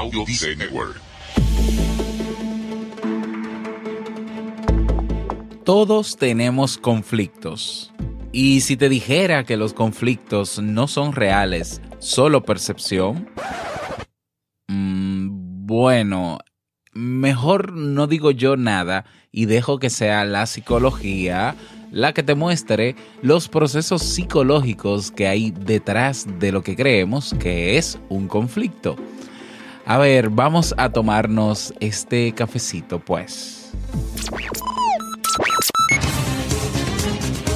Audio Network. Todos tenemos conflictos. Y si te dijera que los conflictos no son reales, solo percepción, mm, bueno, mejor no digo yo nada y dejo que sea la psicología la que te muestre los procesos psicológicos que hay detrás de lo que creemos que es un conflicto. A ver, vamos a tomarnos este cafecito pues.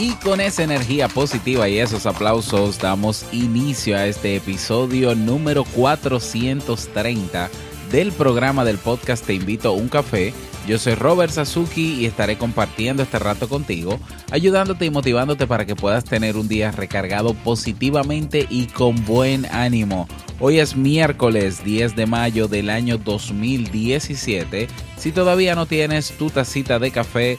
Y con esa energía positiva y esos aplausos damos inicio a este episodio número 430 del programa del podcast Te invito a un café. Yo soy Robert Sasuki y estaré compartiendo este rato contigo, ayudándote y motivándote para que puedas tener un día recargado positivamente y con buen ánimo. Hoy es miércoles 10 de mayo del año 2017. Si todavía no tienes tu tacita de café,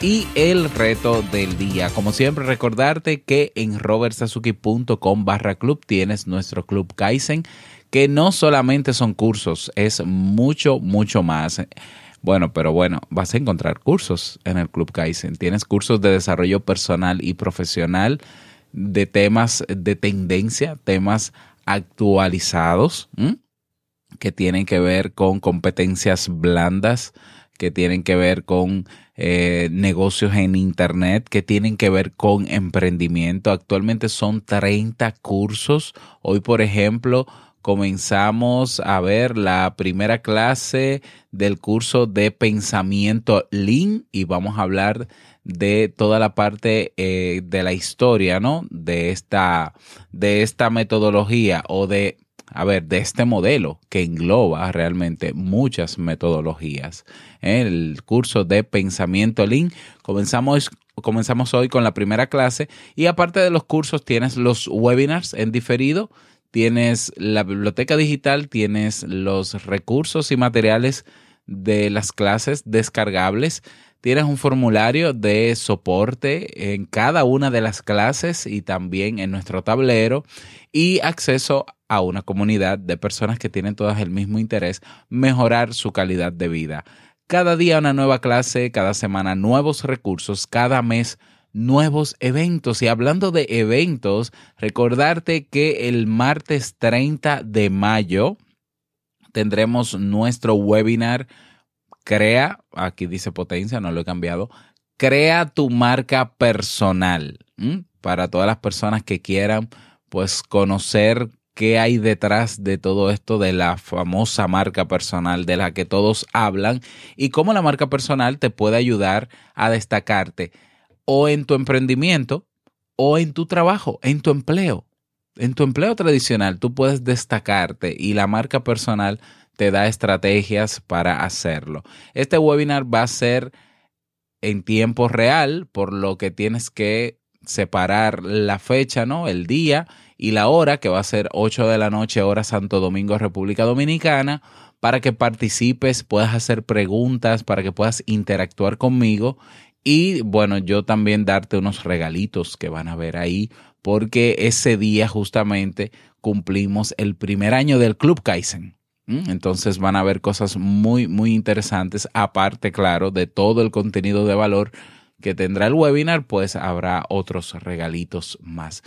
y el reto del día. Como siempre, recordarte que en robertsazuki.com barra club tienes nuestro club Kaizen, que no solamente son cursos, es mucho, mucho más. Bueno, pero bueno, vas a encontrar cursos en el Club Kaizen. Tienes cursos de desarrollo personal y profesional de temas de tendencia, temas actualizados que tienen que ver con competencias blandas, que tienen que ver con eh, negocios en Internet, que tienen que ver con emprendimiento. Actualmente son 30 cursos. Hoy, por ejemplo, comenzamos a ver la primera clase del curso de pensamiento Lean y vamos a hablar de toda la parte eh, de la historia, ¿no? De esta, de esta metodología o de a ver, de este modelo que engloba realmente muchas metodologías. El curso de pensamiento Lean. Comenzamos, comenzamos hoy con la primera clase y aparte de los cursos tienes los webinars en diferido, tienes la biblioteca digital, tienes los recursos y materiales de las clases descargables. Tienes un formulario de soporte en cada una de las clases y también en nuestro tablero y acceso a una comunidad de personas que tienen todas el mismo interés, mejorar su calidad de vida. Cada día una nueva clase, cada semana nuevos recursos, cada mes nuevos eventos. Y hablando de eventos, recordarte que el martes 30 de mayo tendremos nuestro webinar Crea, aquí dice potencia, no lo he cambiado, crea tu marca personal para todas las personas que quieran pues conocer qué hay detrás de todo esto de la famosa marca personal de la que todos hablan y cómo la marca personal te puede ayudar a destacarte o en tu emprendimiento o en tu trabajo, en tu empleo. En tu empleo tradicional tú puedes destacarte y la marca personal te da estrategias para hacerlo. Este webinar va a ser en tiempo real, por lo que tienes que separar la fecha, ¿no? El día y la hora, que va a ser 8 de la noche, hora Santo Domingo, República Dominicana, para que participes, puedas hacer preguntas, para que puedas interactuar conmigo y bueno, yo también darte unos regalitos que van a ver ahí porque ese día justamente cumplimos el primer año del Club Kaizen. Entonces van a ver cosas muy, muy interesantes, aparte, claro, de todo el contenido de valor que tendrá el webinar, pues habrá otros regalitos más.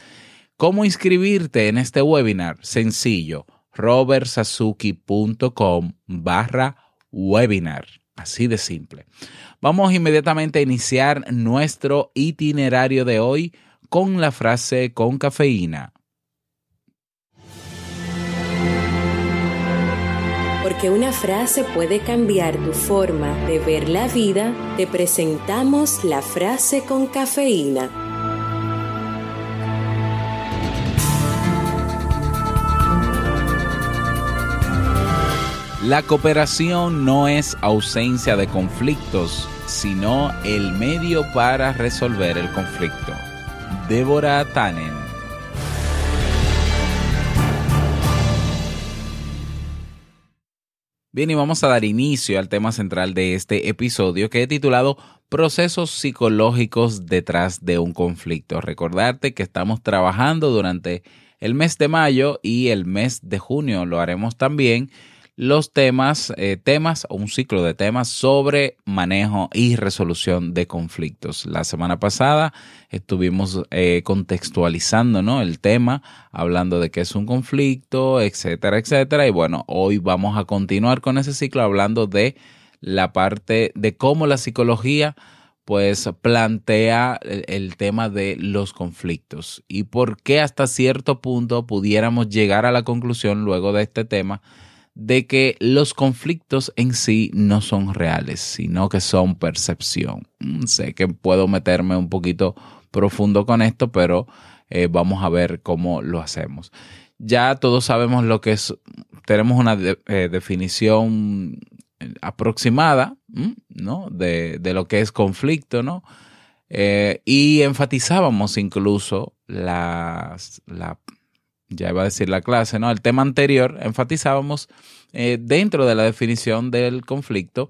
¿Cómo inscribirte en este webinar? Sencillo, robertsazuki.com barra webinar. Así de simple. Vamos inmediatamente a iniciar nuestro itinerario de hoy con la frase con cafeína. Porque una frase puede cambiar tu forma de ver la vida, te presentamos la frase con cafeína. La cooperación no es ausencia de conflictos, sino el medio para resolver el conflicto. Débora Tannen Bien, y vamos a dar inicio al tema central de este episodio que he titulado Procesos psicológicos detrás de un conflicto. Recordarte que estamos trabajando durante el mes de mayo y el mes de junio lo haremos también los temas, eh, temas o un ciclo de temas sobre manejo y resolución de conflictos. La semana pasada estuvimos eh, contextualizando ¿no? el tema, hablando de qué es un conflicto, etcétera, etcétera. Y bueno, hoy vamos a continuar con ese ciclo hablando de la parte de cómo la psicología pues plantea el, el, tema de los conflictos y por qué hasta cierto punto pudiéramos llegar a la conclusión luego de este tema de que los conflictos en sí no son reales, sino que son percepción. Mm, sé que puedo meterme un poquito profundo con esto, pero eh, vamos a ver cómo lo hacemos. Ya todos sabemos lo que es, tenemos una eh, definición aproximada mm, ¿no? de, lo que es conflicto, ¿no? Eh, y enfatizábamos incluso las, la ya iba a decir la clase, ¿no? El tema anterior enfatizábamos eh, dentro de la definición del conflicto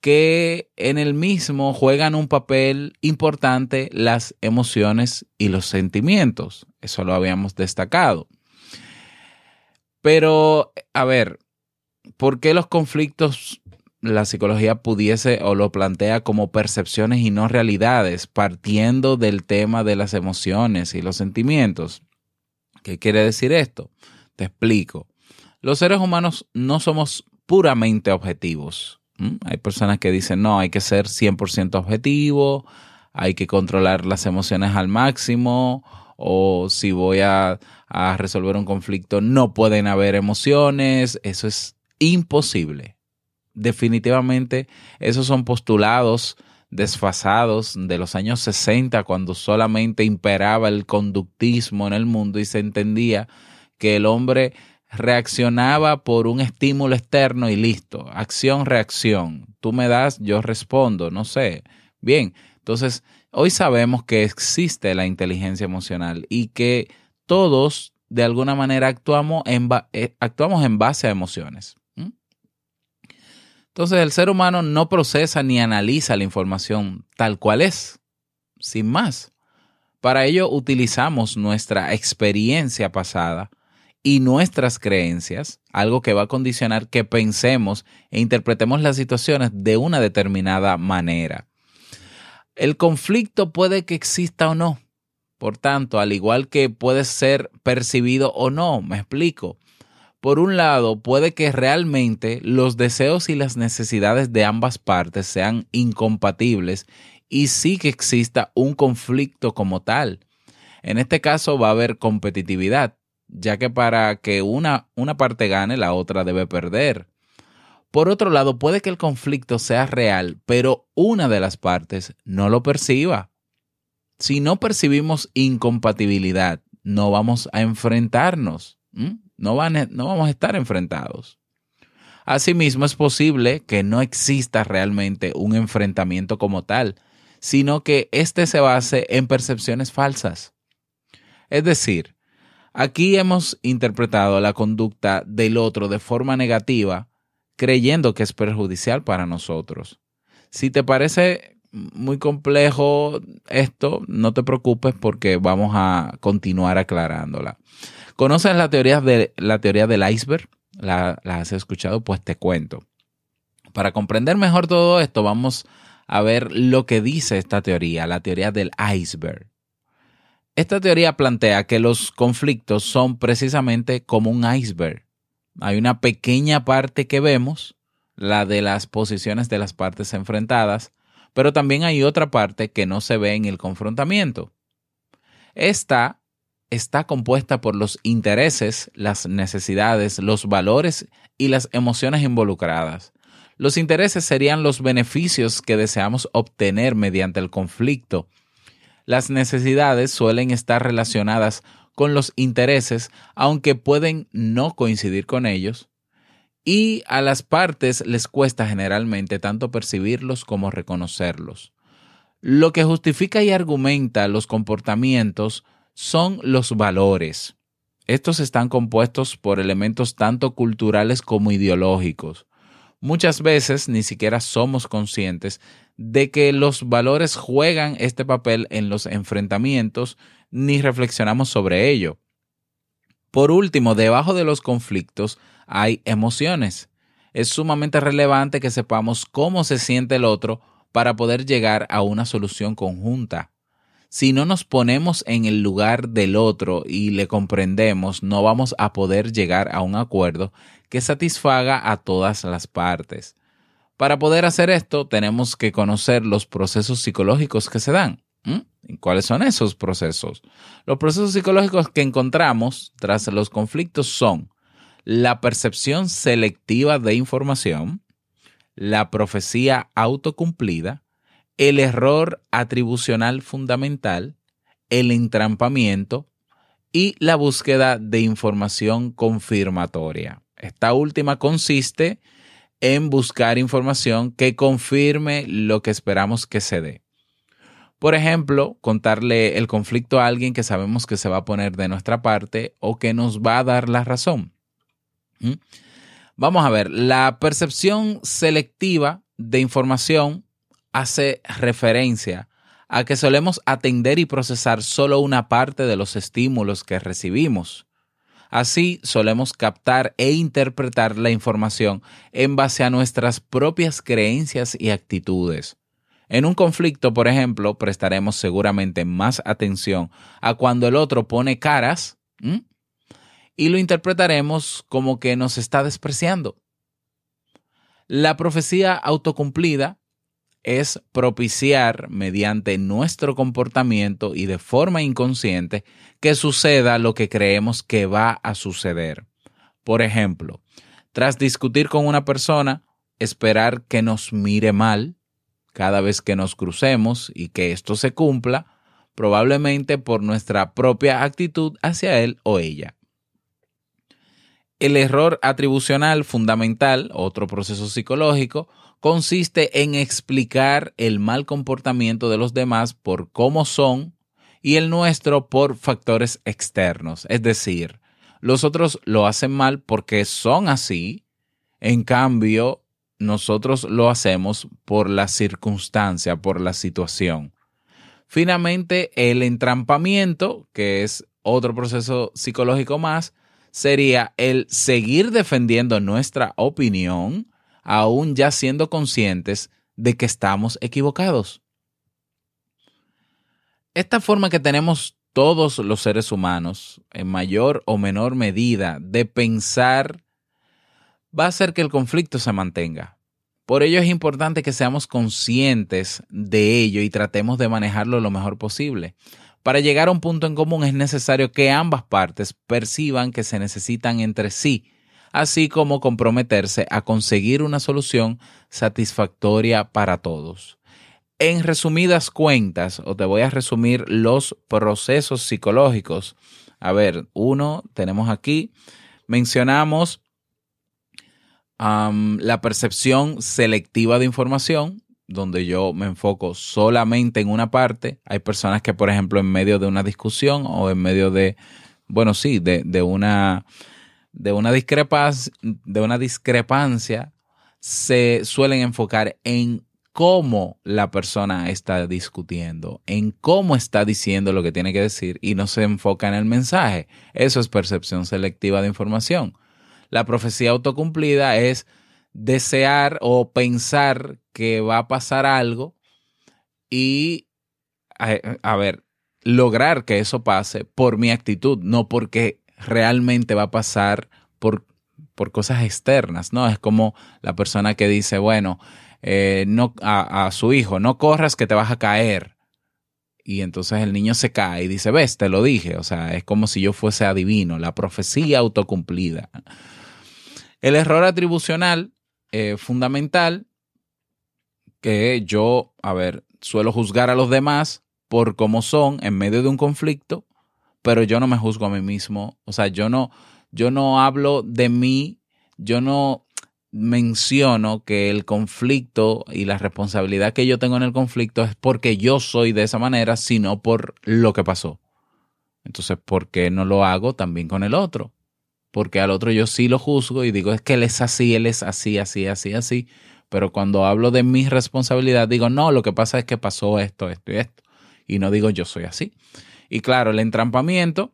que en el mismo juegan un papel importante las emociones y los sentimientos. Eso lo habíamos destacado. Pero, a ver, ¿por qué los conflictos la psicología pudiese o lo plantea como percepciones y no realidades, partiendo del tema de las emociones y los sentimientos? ¿Qué quiere decir esto? Te explico. Los seres humanos no somos puramente objetivos. Hay personas que dicen, no, hay que ser 100% objetivo, hay que controlar las emociones al máximo, o si voy a, a resolver un conflicto, no pueden haber emociones. Eso es imposible. Definitivamente, esos son postulados desfasados de los años 60, cuando solamente imperaba el conductismo en el mundo y se entendía que el hombre reaccionaba por un estímulo externo y listo, acción, reacción. Tú me das, yo respondo, no sé. Bien, entonces hoy sabemos que existe la inteligencia emocional y que todos de alguna manera actuamos en, eh, actuamos en base a emociones. Entonces el ser humano no procesa ni analiza la información tal cual es, sin más. Para ello utilizamos nuestra experiencia pasada y nuestras creencias, algo que va a condicionar que pensemos e interpretemos las situaciones de una determinada manera. El conflicto puede que exista o no. Por tanto, al igual que puede ser percibido o no, me explico por un lado, puede que realmente los deseos y las necesidades de ambas partes sean incompatibles y sí que exista un conflicto como tal. En este caso va a haber competitividad, ya que para que una, una parte gane, la otra debe perder. Por otro lado, puede que el conflicto sea real, pero una de las partes no lo perciba. Si no percibimos incompatibilidad, no vamos a enfrentarnos. No, van, no vamos a estar enfrentados. Asimismo, es posible que no exista realmente un enfrentamiento como tal, sino que éste se base en percepciones falsas. Es decir, aquí hemos interpretado la conducta del otro de forma negativa, creyendo que es perjudicial para nosotros. Si te parece muy complejo esto, no te preocupes porque vamos a continuar aclarándola. ¿Conoces la teoría, de, la teoría del iceberg? ¿La, ¿La has escuchado? Pues te cuento. Para comprender mejor todo esto, vamos a ver lo que dice esta teoría, la teoría del iceberg. Esta teoría plantea que los conflictos son precisamente como un iceberg. Hay una pequeña parte que vemos, la de las posiciones de las partes enfrentadas, pero también hay otra parte que no se ve en el confrontamiento. Esta está compuesta por los intereses, las necesidades, los valores y las emociones involucradas. Los intereses serían los beneficios que deseamos obtener mediante el conflicto. Las necesidades suelen estar relacionadas con los intereses, aunque pueden no coincidir con ellos, y a las partes les cuesta generalmente tanto percibirlos como reconocerlos. Lo que justifica y argumenta los comportamientos son los valores. Estos están compuestos por elementos tanto culturales como ideológicos. Muchas veces ni siquiera somos conscientes de que los valores juegan este papel en los enfrentamientos ni reflexionamos sobre ello. Por último, debajo de los conflictos hay emociones. Es sumamente relevante que sepamos cómo se siente el otro para poder llegar a una solución conjunta. Si no nos ponemos en el lugar del otro y le comprendemos, no vamos a poder llegar a un acuerdo que satisfaga a todas las partes. Para poder hacer esto, tenemos que conocer los procesos psicológicos que se dan. ¿Cuáles son esos procesos? Los procesos psicológicos que encontramos tras los conflictos son la percepción selectiva de información, la profecía autocumplida, el error atribucional fundamental, el entrampamiento y la búsqueda de información confirmatoria. Esta última consiste en buscar información que confirme lo que esperamos que se dé. Por ejemplo, contarle el conflicto a alguien que sabemos que se va a poner de nuestra parte o que nos va a dar la razón. ¿Mm? Vamos a ver, la percepción selectiva de información hace referencia a que solemos atender y procesar solo una parte de los estímulos que recibimos. Así solemos captar e interpretar la información en base a nuestras propias creencias y actitudes. En un conflicto, por ejemplo, prestaremos seguramente más atención a cuando el otro pone caras y lo interpretaremos como que nos está despreciando. La profecía autocumplida es propiciar mediante nuestro comportamiento y de forma inconsciente que suceda lo que creemos que va a suceder. Por ejemplo, tras discutir con una persona, esperar que nos mire mal cada vez que nos crucemos y que esto se cumpla, probablemente por nuestra propia actitud hacia él o ella. El error atribucional fundamental, otro proceso psicológico, consiste en explicar el mal comportamiento de los demás por cómo son y el nuestro por factores externos. Es decir, los otros lo hacen mal porque son así, en cambio, nosotros lo hacemos por la circunstancia, por la situación. Finalmente, el entrampamiento, que es otro proceso psicológico más, sería el seguir defendiendo nuestra opinión aún ya siendo conscientes de que estamos equivocados. Esta forma que tenemos todos los seres humanos, en mayor o menor medida, de pensar, va a hacer que el conflicto se mantenga. Por ello es importante que seamos conscientes de ello y tratemos de manejarlo lo mejor posible. Para llegar a un punto en común es necesario que ambas partes perciban que se necesitan entre sí así como comprometerse a conseguir una solución satisfactoria para todos. En resumidas cuentas, o te voy a resumir los procesos psicológicos. A ver, uno, tenemos aquí, mencionamos la percepción selectiva de información, donde yo me enfoco solamente en una parte. Hay personas que, por ejemplo, en medio de una discusión o en medio de, bueno, sí, de, de una de una discrepancia, de una discrepancia se suelen enfocar en cómo la persona está discutiendo, en cómo está diciendo lo que tiene que decir y no se enfoca en el mensaje. Eso es percepción selectiva de información. La profecía autocumplida es desear o pensar que va a pasar algo y, a, ver, lograr que eso pase por mi actitud, no porque realmente va a pasar por, por cosas externas, ¿no? Es como la persona que dice, bueno, eh, no, a, a, su hijo, no corras que te vas a caer. Y entonces el niño se cae y dice, ves, te lo dije. O sea, es como si yo fuese adivino, la profecía autocumplida. El error atribucional eh, fundamental que yo, a ver, suelo juzgar a los demás por cómo son en medio de un conflicto, pero yo no me juzgo a mí mismo. O sea, yo no, yo no hablo de mí, yo no menciono que el conflicto y la responsabilidad que yo tengo en el conflicto es porque yo soy de esa manera, sino por lo que pasó. Entonces, ¿por qué no lo hago también con el otro? porque al otro yo sí lo juzgo y digo, es que él es así, él es así, así, así, así. Pero cuando hablo de mi responsabilidad, digo, no, lo que pasa es que pasó esto, esto y esto. Y no digo yo soy así. Y claro, el entrampamiento,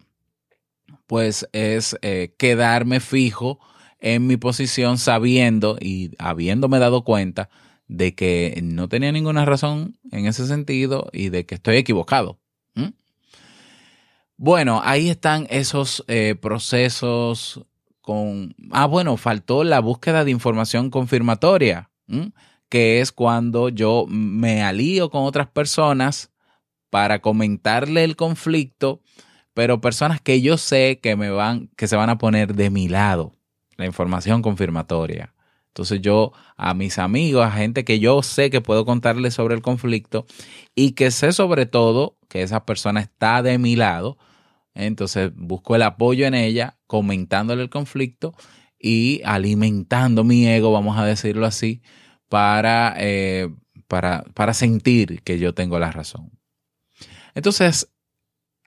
pues es eh, quedarme fijo en mi posición sabiendo y habiéndome dado cuenta de que no tenía ninguna razón en ese sentido y de que estoy equivocado. Bueno, ahí están esos eh, procesos con... Ah, bueno, faltó la búsqueda de información confirmatoria, que es cuando yo me alío con otras personas para comentarle el conflicto, pero personas que yo sé que me van, que se van a poner de mi lado, la información confirmatoria. Entonces yo a mis amigos, a gente que yo sé que puedo contarle sobre el conflicto y que sé sobre todo que esa persona está de mi lado, entonces busco el apoyo en ella, comentándole el conflicto y alimentando mi ego, vamos a decirlo así, para, eh, para, para sentir que yo tengo la razón. Entonces,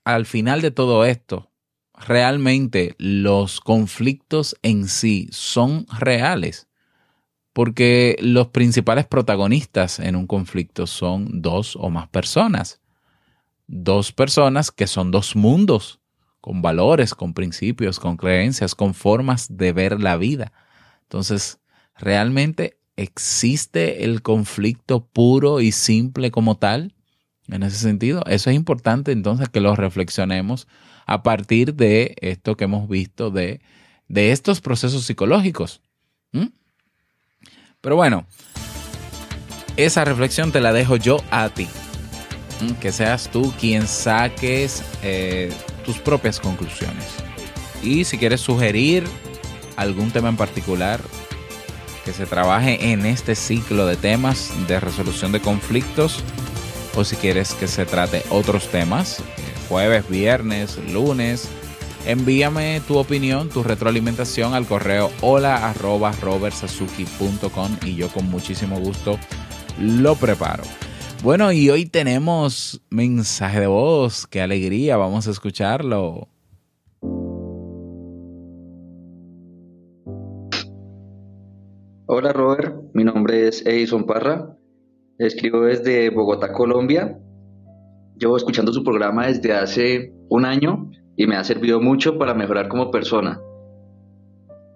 al final de todo esto, realmente los conflictos en sí son reales, porque los principales protagonistas en un conflicto son dos o más personas dos personas que son dos mundos, con valores, con principios, con creencias, con formas de ver la vida. Entonces, realmente existe el conflicto puro y simple como tal. En ese sentido, eso es importante entonces que lo reflexionemos a partir de esto que hemos visto de, de estos procesos psicológicos. Pero bueno, esa reflexión te la dejo yo a ti que seas tú quien saques eh, tus propias conclusiones. Y si quieres sugerir algún tema en particular que se trabaje en este ciclo de temas de resolución de conflictos, o si quieres que se trate otros temas, eh, jueves, viernes, lunes, envíame tu opinión, tu retroalimentación al correo hola y yo con muchísimo gusto lo preparo. Bueno, y hoy tenemos mensaje de voz. Qué alegría, vamos a escucharlo. Hola Robert, mi nombre es Edison Parra, escribo desde Bogotá, Colombia. Llevo escuchando su programa desde hace un año y me ha servido mucho para mejorar como persona.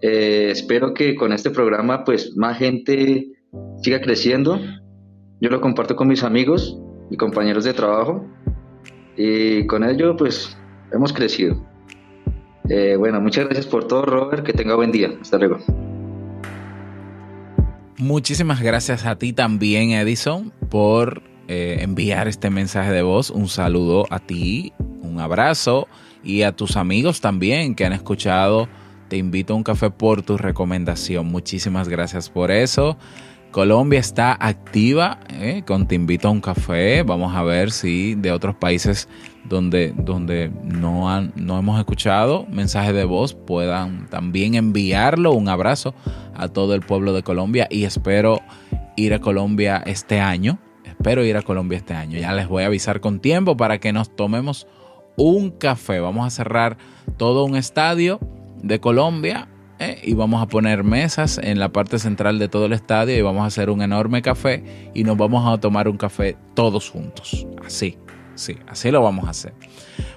Eh, espero que con este programa pues más gente siga creciendo yo lo comparto con mis amigos y compañeros de trabajo y con ello pues hemos crecido. Eh, bueno, muchas gracias por todo Robert, que tenga buen día. Hasta luego. Muchísimas gracias a ti también Edison por eh, enviar este mensaje de voz. Un saludo a ti, un abrazo y a tus amigos también que han escuchado. Te invito a un café por tu recomendación. Muchísimas gracias por eso. Colombia está activa ¿eh? con Te invito a un café. Vamos a ver si de otros países donde, donde no, han, no hemos escuchado mensajes de voz puedan también enviarlo. Un abrazo a todo el pueblo de Colombia y espero ir a Colombia este año. Espero ir a Colombia este año. Ya les voy a avisar con tiempo para que nos tomemos un café. Vamos a cerrar todo un estadio de Colombia ¿eh? y vamos a poner mesas en la parte central de todo el estadio y vamos a hacer un enorme café y nos vamos a tomar un café todos juntos. Así, sí, así lo vamos a hacer.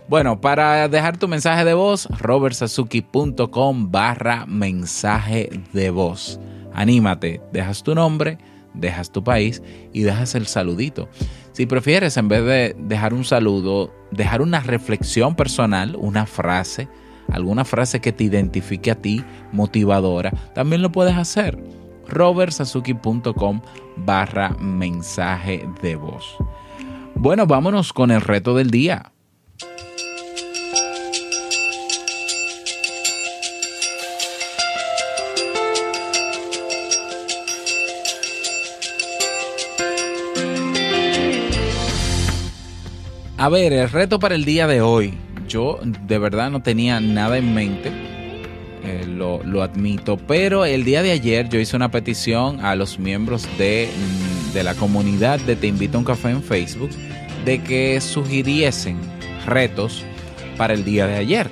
Bueno, para dejar tu mensaje de voz, robertsazuki.com barra mensaje de voz. Anímate, dejas tu nombre, dejas tu país y dejas el saludito. Si prefieres, en vez de dejar un saludo, dejar una reflexión personal, una frase, alguna frase que te identifique a ti, motivadora, también lo puedes hacer. robertsazuki.com barra mensaje de voz. Bueno, vámonos con el reto del día. A ver, el reto para el día de hoy. Yo de verdad no tenía nada en mente, eh, lo, lo, admito, pero el día de ayer yo hice una petición a los miembros de, mm, de la comunidad de Te Invito a un Café en Facebook de que sugiriesen retos para el día de ayer.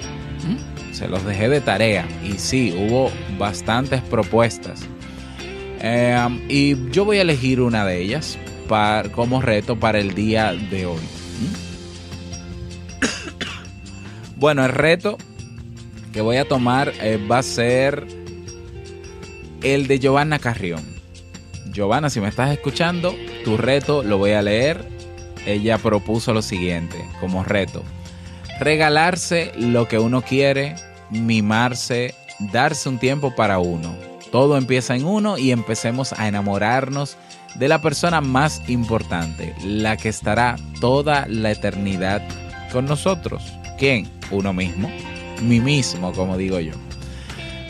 ¿Mm? Se los dejé de tarea y sí, hubo bastantes propuestas. Eh, y yo voy a elegir una de ellas para, como reto para el día de hoy. ¿Mm? Bueno, el reto que voy a tomar eh, va a ser el de Giovanna Carrión. Giovanna, si me estás escuchando, tu reto lo voy a leer. Ella propuso lo siguiente como reto. Regalarse lo que uno quiere, mimarse, darse un tiempo para uno. Todo empieza en uno y empecemos a enamorarnos de la persona más importante, la que estará toda la eternidad con nosotros. ¿Quién? Uno mismo. Mí mismo, como digo yo.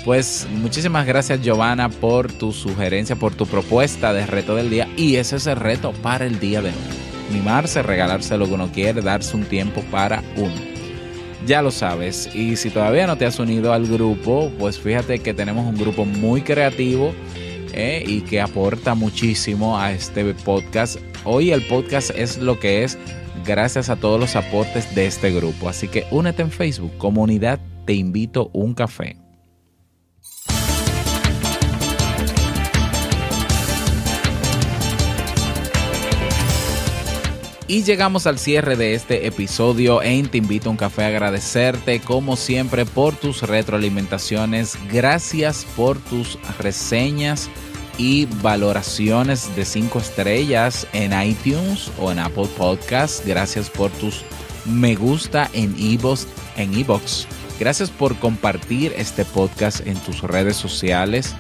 Pues muchísimas gracias Giovanna por tu sugerencia, por tu propuesta de reto del día. Y ese es el reto para el día de hoy. Mimarse, regalarse lo que uno quiere, darse un tiempo para uno. Ya lo sabes. Y si todavía no te has unido al grupo, pues fíjate que tenemos un grupo muy creativo eh, y que aporta muchísimo a este podcast. Hoy el podcast es lo que es gracias a todos los aportes de este grupo. Así que únete en Facebook, comunidad, te invito un café. Y llegamos al cierre de este episodio en Te invito a un café a agradecerte como siempre por tus retroalimentaciones. Gracias por tus reseñas y valoraciones de 5 estrellas en iTunes o en Apple Podcasts. Gracias por tus me gusta en iVoox. En iVoox. Gracias por compartir este podcast en tus redes sociales.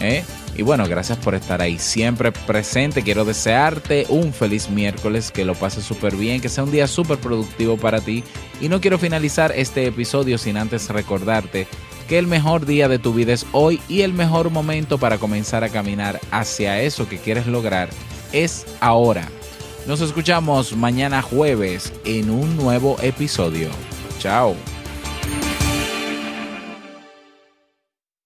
¿Eh? Y bueno, gracias por estar ahí siempre presente. Quiero desearte un feliz miércoles, que lo pases súper bien, que sea un día súper productivo para ti. Y no quiero finalizar este episodio sin antes recordarte que el mejor día de tu vida es hoy y el mejor momento para comenzar a caminar hacia eso que quieres lograr es ahora. Nos escuchamos mañana jueves en un nuevo episodio. Chao.